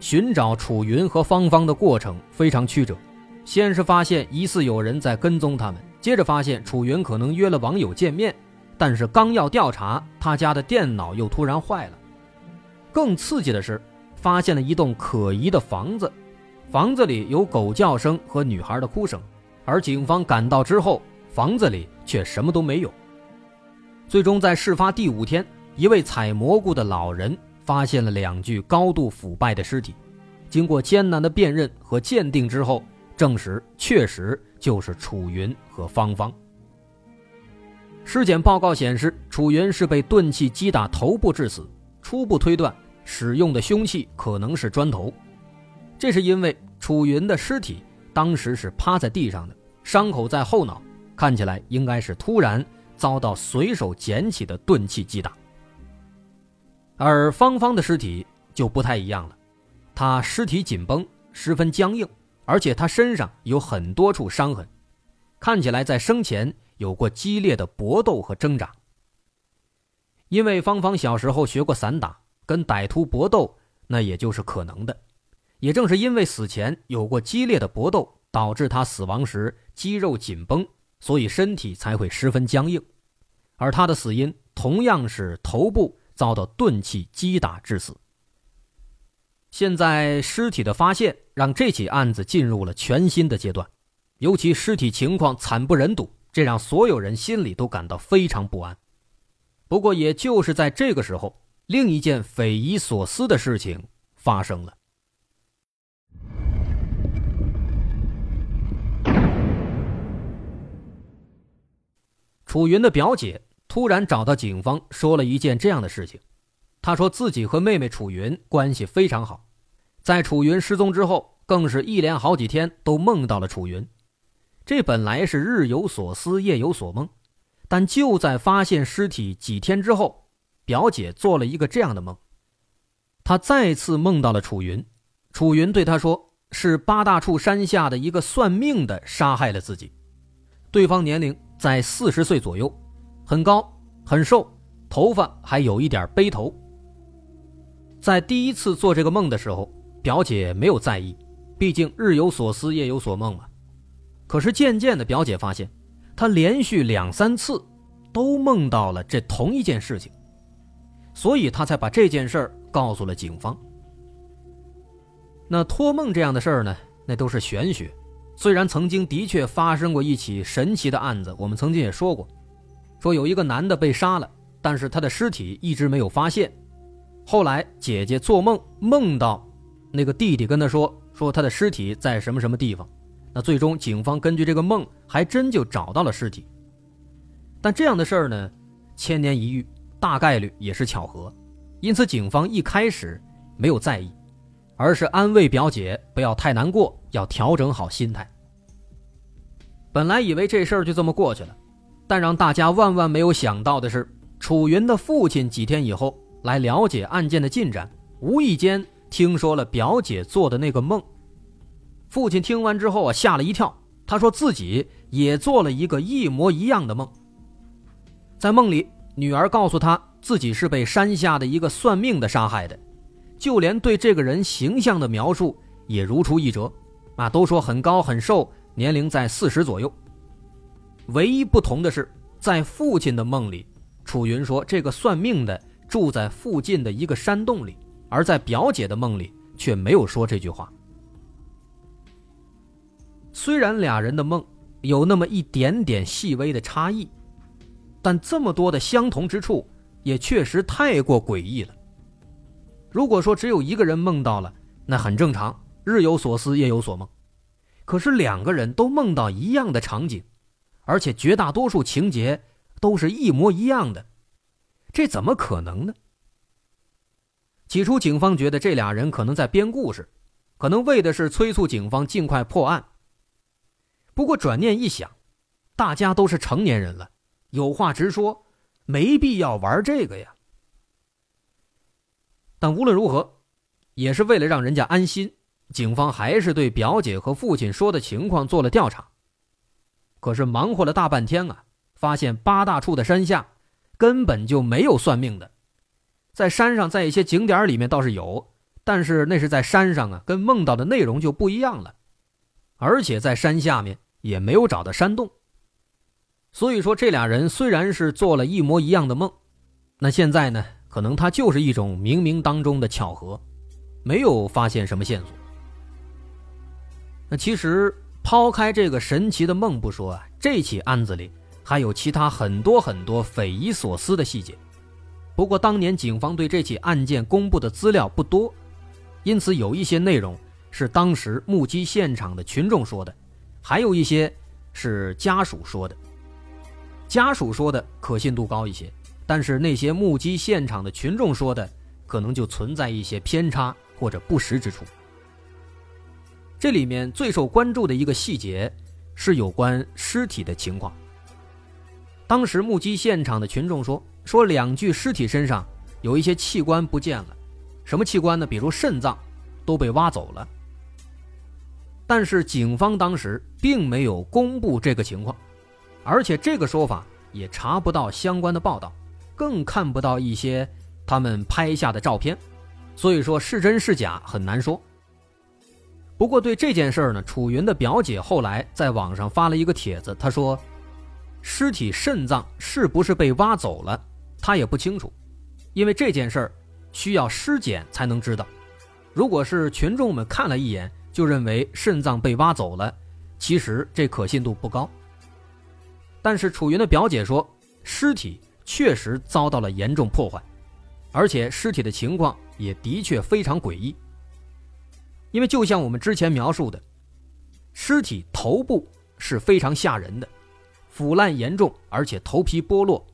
寻找楚云和芳芳的过程非常曲折，先是发现疑似有人在跟踪他们，接着发现楚云可能约了网友见面，但是刚要调查，他家的电脑又突然坏了。更刺激的是，发现了一栋可疑的房子，房子里有狗叫声和女孩的哭声，而警方赶到之后，房子里却什么都没有。最终在事发第五天，一位采蘑菇的老人。发现了两具高度腐败的尸体，经过艰难的辨认和鉴定之后，证实确实就是楚云和芳芳。尸检报告显示，楚云是被钝器击打头部致死，初步推断使用的凶器可能是砖头。这是因为楚云的尸体当时是趴在地上的，伤口在后脑，看起来应该是突然遭到随手捡起的钝器击打。而芳芳的尸体就不太一样了，她尸体紧绷，十分僵硬，而且她身上有很多处伤痕，看起来在生前有过激烈的搏斗和挣扎。因为芳芳小时候学过散打，跟歹徒搏斗那也就是可能的。也正是因为死前有过激烈的搏斗，导致她死亡时肌肉紧绷，所以身体才会十分僵硬。而她的死因同样是头部。遭到钝器击打致死。现在尸体的发现让这起案子进入了全新的阶段，尤其尸体情况惨不忍睹，这让所有人心里都感到非常不安。不过，也就是在这个时候，另一件匪夷所思的事情发生了。楚云的表姐。突然找到警方，说了一件这样的事情。他说自己和妹妹楚云关系非常好，在楚云失踪之后，更是一连好几天都梦到了楚云。这本来是日有所思，夜有所梦，但就在发现尸体几天之后，表姐做了一个这样的梦。她再次梦到了楚云，楚云对她说：“是八大处山下的一个算命的杀害了自己，对方年龄在四十岁左右。”很高，很瘦，头发还有一点背头。在第一次做这个梦的时候，表姐没有在意，毕竟日有所思，夜有所梦嘛。可是渐渐的，表姐发现，她连续两三次都梦到了这同一件事情，所以她才把这件事儿告诉了警方。那托梦这样的事儿呢，那都是玄学。虽然曾经的确发生过一起神奇的案子，我们曾经也说过。说有一个男的被杀了，但是他的尸体一直没有发现。后来姐姐做梦梦到，那个弟弟跟他说，说他的尸体在什么什么地方。那最终警方根据这个梦，还真就找到了尸体。但这样的事儿呢，千年一遇，大概率也是巧合。因此警方一开始没有在意，而是安慰表姐不要太难过，要调整好心态。本来以为这事儿就这么过去了。但让大家万万没有想到的是，楚云的父亲几天以后来了解案件的进展，无意间听说了表姐做的那个梦。父亲听完之后啊，吓了一跳，他说自己也做了一个一模一样的梦。在梦里，女儿告诉他自己是被山下的一个算命的杀害的，就连对这个人形象的描述也如出一辙，啊，都说很高很瘦，年龄在四十左右。唯一不同的是，在父亲的梦里，楚云说这个算命的住在附近的一个山洞里，而在表姐的梦里却没有说这句话。虽然俩人的梦有那么一点点细微的差异，但这么多的相同之处也确实太过诡异了。如果说只有一个人梦到了，那很正常，日有所思，夜有所梦。可是两个人都梦到一样的场景。而且绝大多数情节都是一模一样的，这怎么可能呢？起初，警方觉得这俩人可能在编故事，可能为的是催促警方尽快破案。不过转念一想，大家都是成年人了，有话直说，没必要玩这个呀。但无论如何，也是为了让人家安心，警方还是对表姐和父亲说的情况做了调查。可是忙活了大半天啊，发现八大处的山下根本就没有算命的，在山上，在一些景点里面倒是有，但是那是在山上啊，跟梦到的内容就不一样了，而且在山下面也没有找到山洞。所以说，这俩人虽然是做了一模一样的梦，那现在呢？可能它就是一种冥冥当中的巧合，没有发现什么线索。那其实抛开这个神奇的梦不说啊，这起案子里还有其他很多很多匪夷所思的细节。不过当年警方对这起案件公布的资料不多，因此有一些内容是当时目击现场的群众说的，还有一些是家属说的。家属说的可信度高一些。但是那些目击现场的群众说的，可能就存在一些偏差或者不实之处。这里面最受关注的一个细节，是有关尸体的情况。当时目击现场的群众说，说两具尸体身上有一些器官不见了，什么器官呢？比如肾脏，都被挖走了。但是警方当时并没有公布这个情况，而且这个说法也查不到相关的报道。更看不到一些他们拍下的照片，所以说是真是假很难说。不过对这件事儿呢，楚云的表姐后来在网上发了一个帖子，她说，尸体肾脏是不是被挖走了，她也不清楚，因为这件事儿需要尸检才能知道。如果是群众们看了一眼就认为肾脏被挖走了，其实这可信度不高。但是楚云的表姐说，尸体。确实遭到了严重破坏，而且尸体的情况也的确非常诡异。因为就像我们之前描述的，尸体头部是非常吓人的，腐烂严重，而且头皮剥落。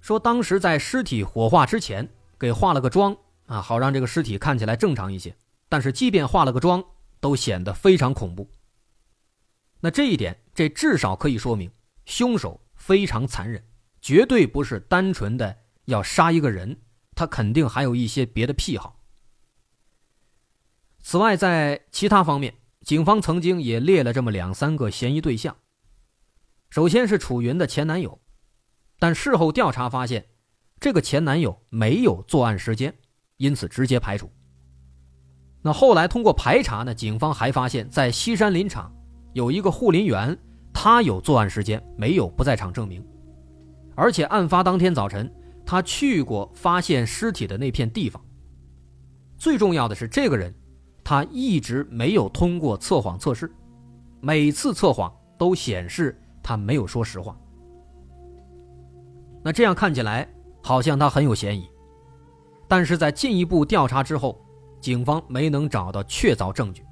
说当时在尸体火化之前给化了个妆啊，好让这个尸体看起来正常一些。但是即便化了个妆，都显得非常恐怖。那这一点，这至少可以说明凶手非常残忍。绝对不是单纯的要杀一个人，他肯定还有一些别的癖好。此外，在其他方面，警方曾经也列了这么两三个嫌疑对象。首先是楚云的前男友，但事后调查发现，这个前男友没有作案时间，因此直接排除。那后来通过排查呢，警方还发现，在西山林场有一个护林员，他有作案时间，没有不在场证明。而且案发当天早晨，他去过发现尸体的那片地方。最重要的是，这个人，他一直没有通过测谎测试，每次测谎都显示他没有说实话。那这样看起来好像他很有嫌疑，但是在进一步调查之后，警方没能找到确凿证据。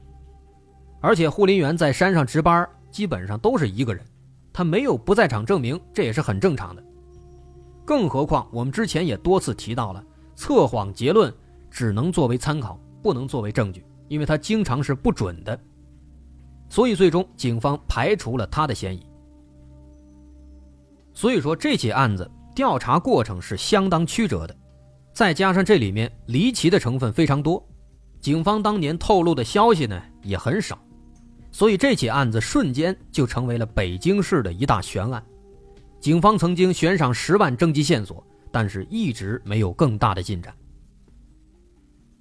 而且护林员在山上值班，基本上都是一个人，他没有不在场证明，这也是很正常的。更何况，我们之前也多次提到了，测谎结论只能作为参考，不能作为证据，因为他经常是不准的。所以，最终警方排除了他的嫌疑。所以说，这起案子调查过程是相当曲折的，再加上这里面离奇的成分非常多，警方当年透露的消息呢也很少，所以这起案子瞬间就成为了北京市的一大悬案。警方曾经悬赏十万征集线索，但是一直没有更大的进展。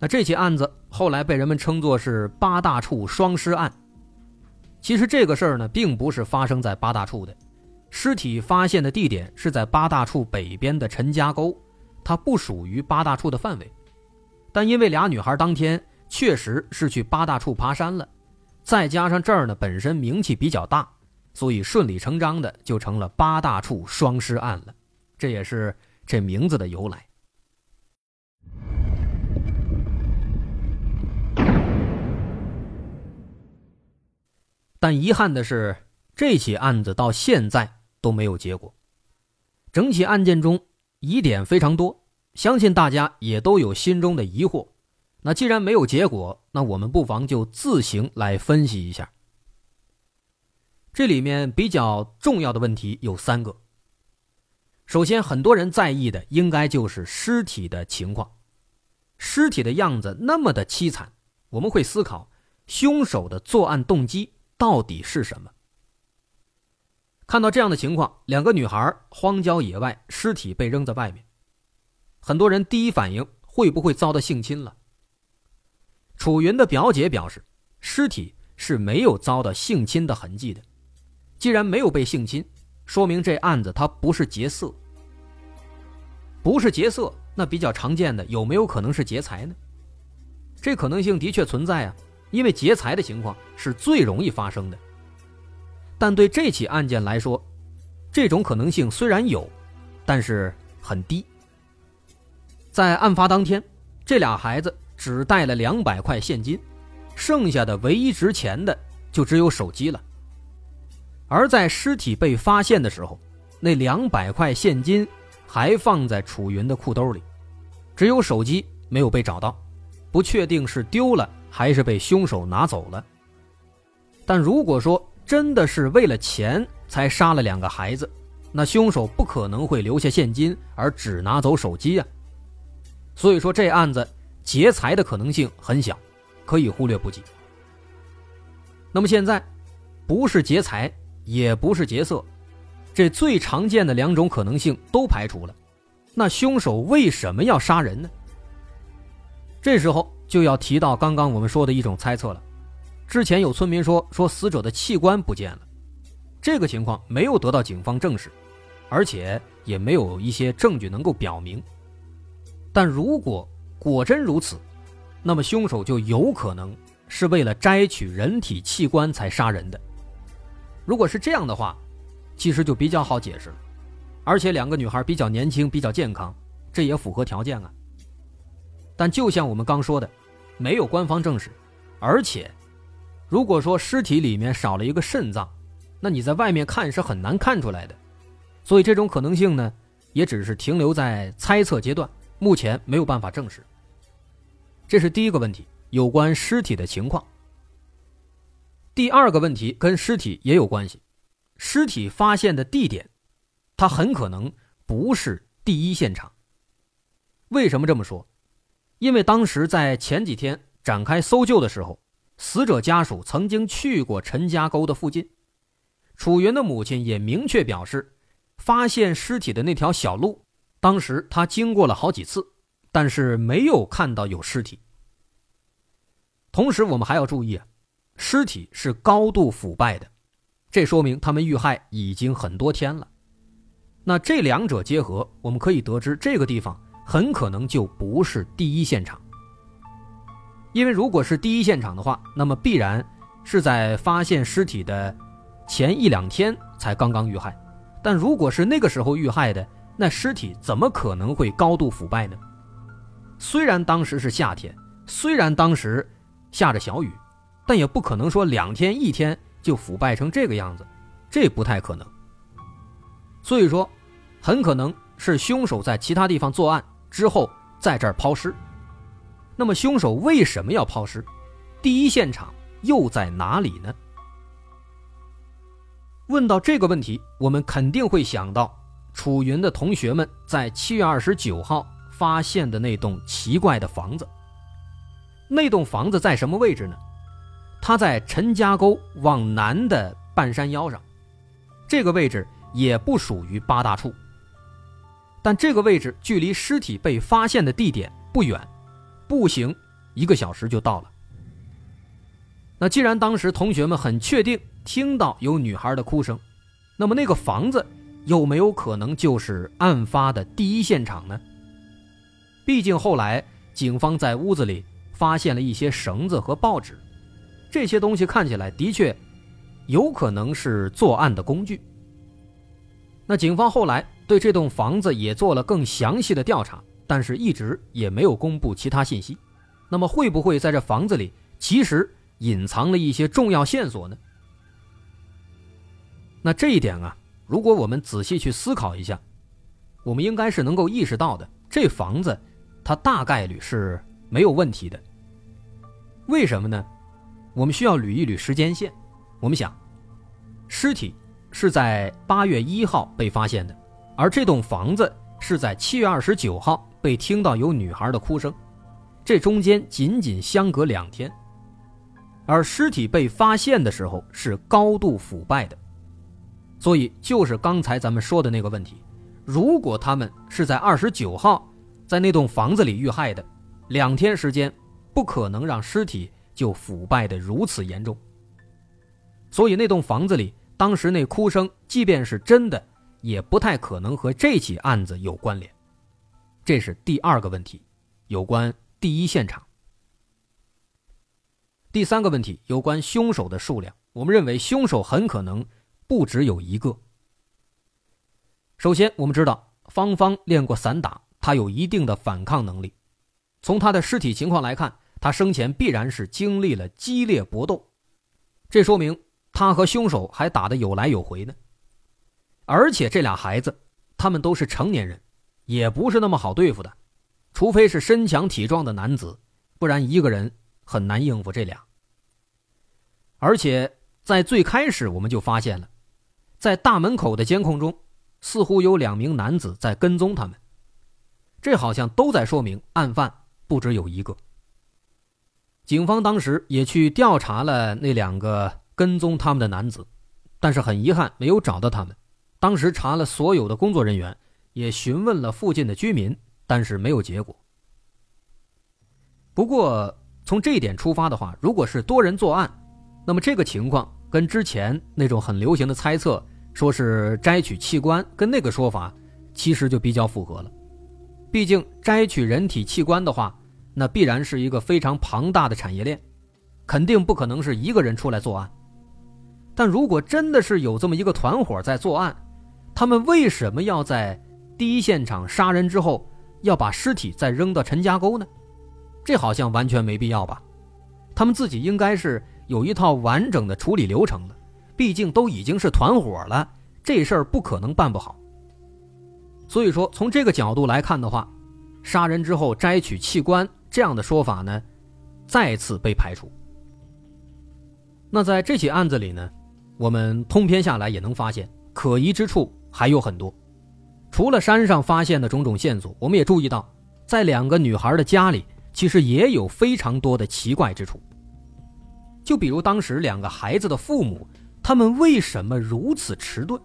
这起案子后来被人们称作是八大处双尸案。其实这个事儿呢，并不是发生在八大处的，尸体发现的地点是在八大处北边的陈家沟，它不属于八大处的范围。但因为俩女孩当天确实是去八大处爬山了，再加上这儿呢本身名气比较大。所以顺理成章的就成了八大处双尸案了，这也是这名字的由来。但遗憾的是，这起案子到现在都没有结果。整起案件中疑点非常多，相信大家也都有心中的疑惑。那既然没有结果，那我们不妨就自行来分析一下。这里面比较重要的问题有三个。首先，很多人在意的应该就是尸体的情况。尸体的样子那么的凄惨，我们会思考凶手的作案动机到底是什么。看到这样的情况，两个女孩荒郊野外，尸体被扔在外面，很多人第一反应会不会遭到性侵了？楚云的表姐表示，尸体是没有遭到性侵的痕迹的。既然没有被性侵，说明这案子它不是劫色。不是劫色，那比较常见的有没有可能是劫财呢？这可能性的确存在啊，因为劫财的情况是最容易发生的。但对这起案件来说，这种可能性虽然有，但是很低。在案发当天，这俩孩子只带了两百块现金，剩下的唯一值钱的就只有手机了。而在尸体被发现的时候，那两百块现金。还放在楚云的裤兜里，只有手机没有被找到，不确定是丢了还是被凶手拿走了。但如果说真的是为了钱才杀了两个孩子，那凶手不可能会留下现金而只拿走手机啊。所以说这案子劫财的可能性很小，可以忽略不计。那么现在，不是劫财，也不是劫色。这最常见的两种可能性都排除了，那凶手为什么要杀人呢？这时候就要提到刚刚我们说的一种猜测了。之前有村民说说死者的器官不见了，这个情况没有得到警方证实，而且也没有一些证据能够表明。但如果果真如此，那么凶手就有可能是为了摘取人体器官才杀人的。如果是这样的话，其实就比较好解释了，而且两个女孩比较年轻，比较健康，这也符合条件啊。但就像我们刚说的，没有官方证实，而且，如果说尸体里面少了一个肾脏，那你在外面看是很难看出来的，所以这种可能性呢，也只是停留在猜测阶段，目前没有办法证实。这是第一个问题，有关尸体的情况。第二个问题跟尸体也有关系。尸体发现的地点，它很可能不是第一现场。为什么这么说？因为当时在前几天展开搜救的时候，死者家属曾经去过陈家沟的附近。楚云的母亲也明确表示，发现尸体的那条小路，当时他经过了好几次，但是没有看到有尸体。同时，我们还要注意，尸体是高度腐败的。这说明他们遇害已经很多天了，那这两者结合，我们可以得知这个地方很可能就不是第一现场。因为如果是第一现场的话，那么必然是在发现尸体的前一两天才刚刚遇害，但如果是那个时候遇害的，那尸体怎么可能会高度腐败呢？虽然当时是夏天，虽然当时下着小雨，但也不可能说两天一天。就腐败成这个样子，这不太可能。所以说，很可能是凶手在其他地方作案之后，在这儿抛尸。那么，凶手为什么要抛尸？第一现场又在哪里呢？问到这个问题，我们肯定会想到楚云的同学们在七月二十九号发现的那栋奇怪的房子。那栋房子在什么位置呢？它在陈家沟往南的半山腰上，这个位置也不属于八大处，但这个位置距离尸体被发现的地点不远，步行一个小时就到了。那既然当时同学们很确定听到有女孩的哭声，那么那个房子有没有可能就是案发的第一现场呢？毕竟后来警方在屋子里发现了一些绳子和报纸。这些东西看起来的确有可能是作案的工具。那警方后来对这栋房子也做了更详细的调查，但是一直也没有公布其他信息。那么会不会在这房子里其实隐藏了一些重要线索呢？那这一点啊，如果我们仔细去思考一下，我们应该是能够意识到的。这房子它大概率是没有问题的。为什么呢？我们需要捋一捋时间线。我们想，尸体是在八月一号被发现的，而这栋房子是在七月二十九号被听到有女孩的哭声，这中间仅仅相隔两天。而尸体被发现的时候是高度腐败的，所以就是刚才咱们说的那个问题：如果他们是在二十九号在那栋房子里遇害的，两天时间不可能让尸体就腐败的如此严重。所以那栋房子里当时那哭声，即便是真的，也不太可能和这起案子有关联。这是第二个问题，有关第一现场。第三个问题有关凶手的数量，我们认为凶手很可能不只有一个。首先，我们知道芳芳练过散打，她有一定的反抗能力。从她的尸体情况来看，她生前必然是经历了激烈搏斗，这说明她和凶手还打得有来有回呢。而且这俩孩子，他们都是成年人，也不是那么好对付的，除非是身强体壮的男子，不然一个人很难应付这俩。而且在最开始，我们就发现了，在大门口的监控中，似乎有两名男子在跟踪他们。这好像都在说明案犯不只有一个。警方当时也去调查了那两个跟踪他们的男子，但是很遗憾没有找到他们。当时查了所有的工作人员，也询问了附近的居民，但是没有结果。不过从这一点出发的话，如果是多人作案，那么这个情况跟之前那种很流行的猜测，说是摘取器官，跟那个说法其实就比较符合了。毕竟摘取人体器官的话，那必然是一个非常庞大的产业链，肯定不可能是一个人出来作案。但如果真的是有这么一个团伙在作案，他们为什么要在第一现场杀人之后要把尸体再扔到陈家沟呢？这好像完全没必要吧？他们自己应该是。有一套完整的处理流程的，毕竟都已经是团伙了，这事儿不可能办不好。所以说，从这个角度来看的话，杀人之后摘取器官这样的说法呢，再次被排除。那在这起案子里呢，我们通篇下来也能发现，可疑之处还有很多。除了山上发现的种种线索，我们也注意到，在两个女孩的家里，其实也有非常多的奇怪之处。就比如当时两个孩子的父母，他们为什么如此迟钝？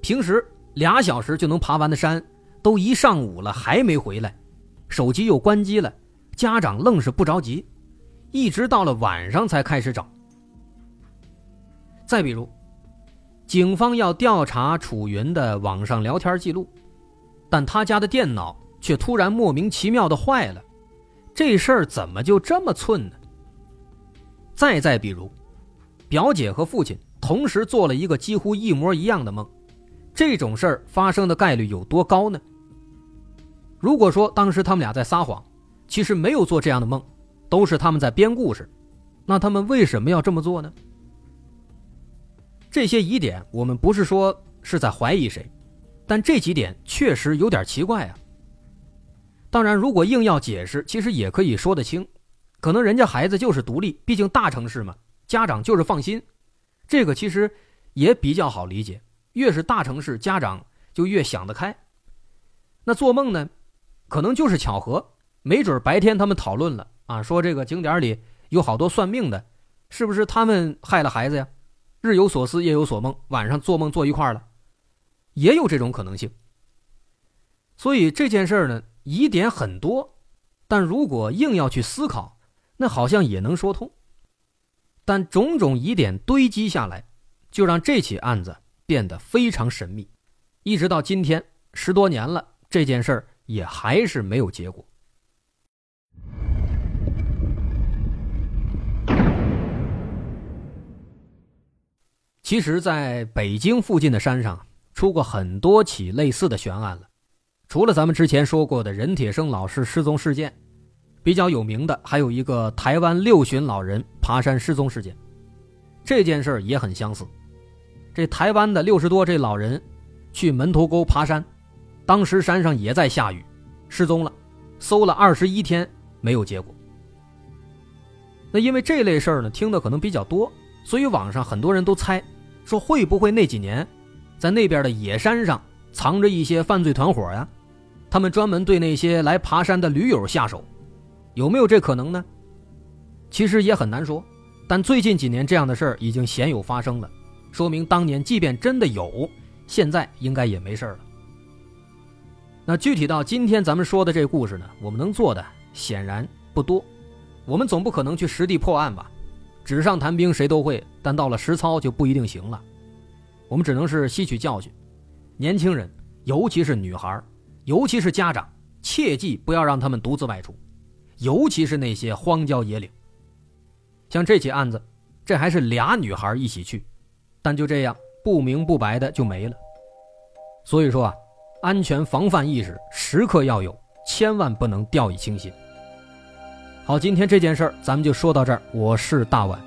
平时俩小时就能爬完的山，都一上午了还没回来，手机又关机了，家长愣是不着急，一直到了晚上才开始找。再比如，警方要调查楚云的网上聊天记录，但他家的电脑却突然莫名其妙的坏了，这事儿怎么就这么寸呢？再再比如，表姐和父亲同时做了一个几乎一模一样的梦，这种事儿发生的概率有多高呢？如果说当时他们俩在撒谎，其实没有做这样的梦，都是他们在编故事，那他们为什么要这么做呢？这些疑点，我们不是说是在怀疑谁，但这几点确实有点奇怪啊。当然，如果硬要解释，其实也可以说得清。可能人家孩子就是独立，毕竟大城市嘛，家长就是放心，这个其实也比较好理解。越是大城市，家长就越想得开。那做梦呢，可能就是巧合，没准白天他们讨论了啊，说这个景点里有好多算命的，是不是他们害了孩子呀？日有所思，夜有所梦，晚上做梦做一块了，也有这种可能性。所以这件事呢，疑点很多，但如果硬要去思考。那好像也能说通，但种种疑点堆积下来，就让这起案子变得非常神秘，一直到今天十多年了，这件事儿也还是没有结果。其实，在北京附近的山上出过很多起类似的悬案了，除了咱们之前说过的任铁生老师失踪事件。比较有名的还有一个台湾六旬老人爬山失踪事件，这件事儿也很相似。这台湾的六十多这老人去门头沟爬山，当时山上也在下雨，失踪了，搜了二十一天没有结果。那因为这类事儿呢，听的可能比较多，所以网上很多人都猜，说会不会那几年，在那边的野山上藏着一些犯罪团伙呀？他们专门对那些来爬山的驴友下手，有没有这可能呢？其实也很难说。但最近几年这样的事儿已经鲜有发生了，说明当年即便真的有，现在应该也没事了。那具体到今天咱们说的这故事呢，我们能做的显然不多。我们总不可能去实地破案吧？纸上谈兵谁都会，但到了实操就不一定行了。我们只能是吸取教训，年轻人，尤其是女孩，尤其是家长，切记不要让他们独自外出，尤其是那些荒郊野岭。像这起案子，这还是俩女孩一起去，但就这样不明不白的就没了。所以说啊，安全防范意识时刻要有，千万不能掉以轻心。好，今天这件事儿咱们就说到这儿。我是大碗，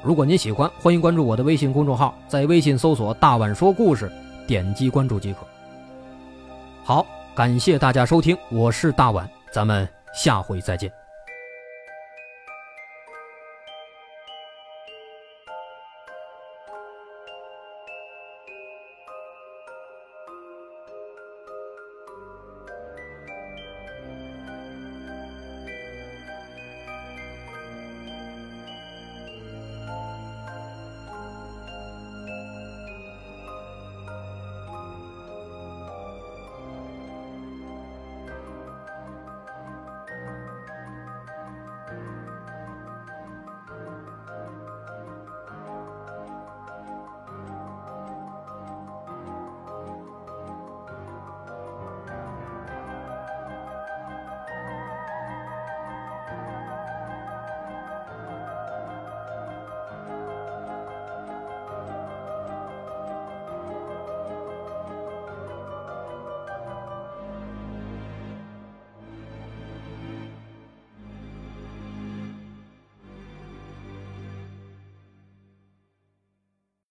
如果您喜欢，欢迎关注我的微信公众号，在微信搜索“大碗说故事”，点击关注即可。好，感谢大家收听，我是大碗，咱们下回再见。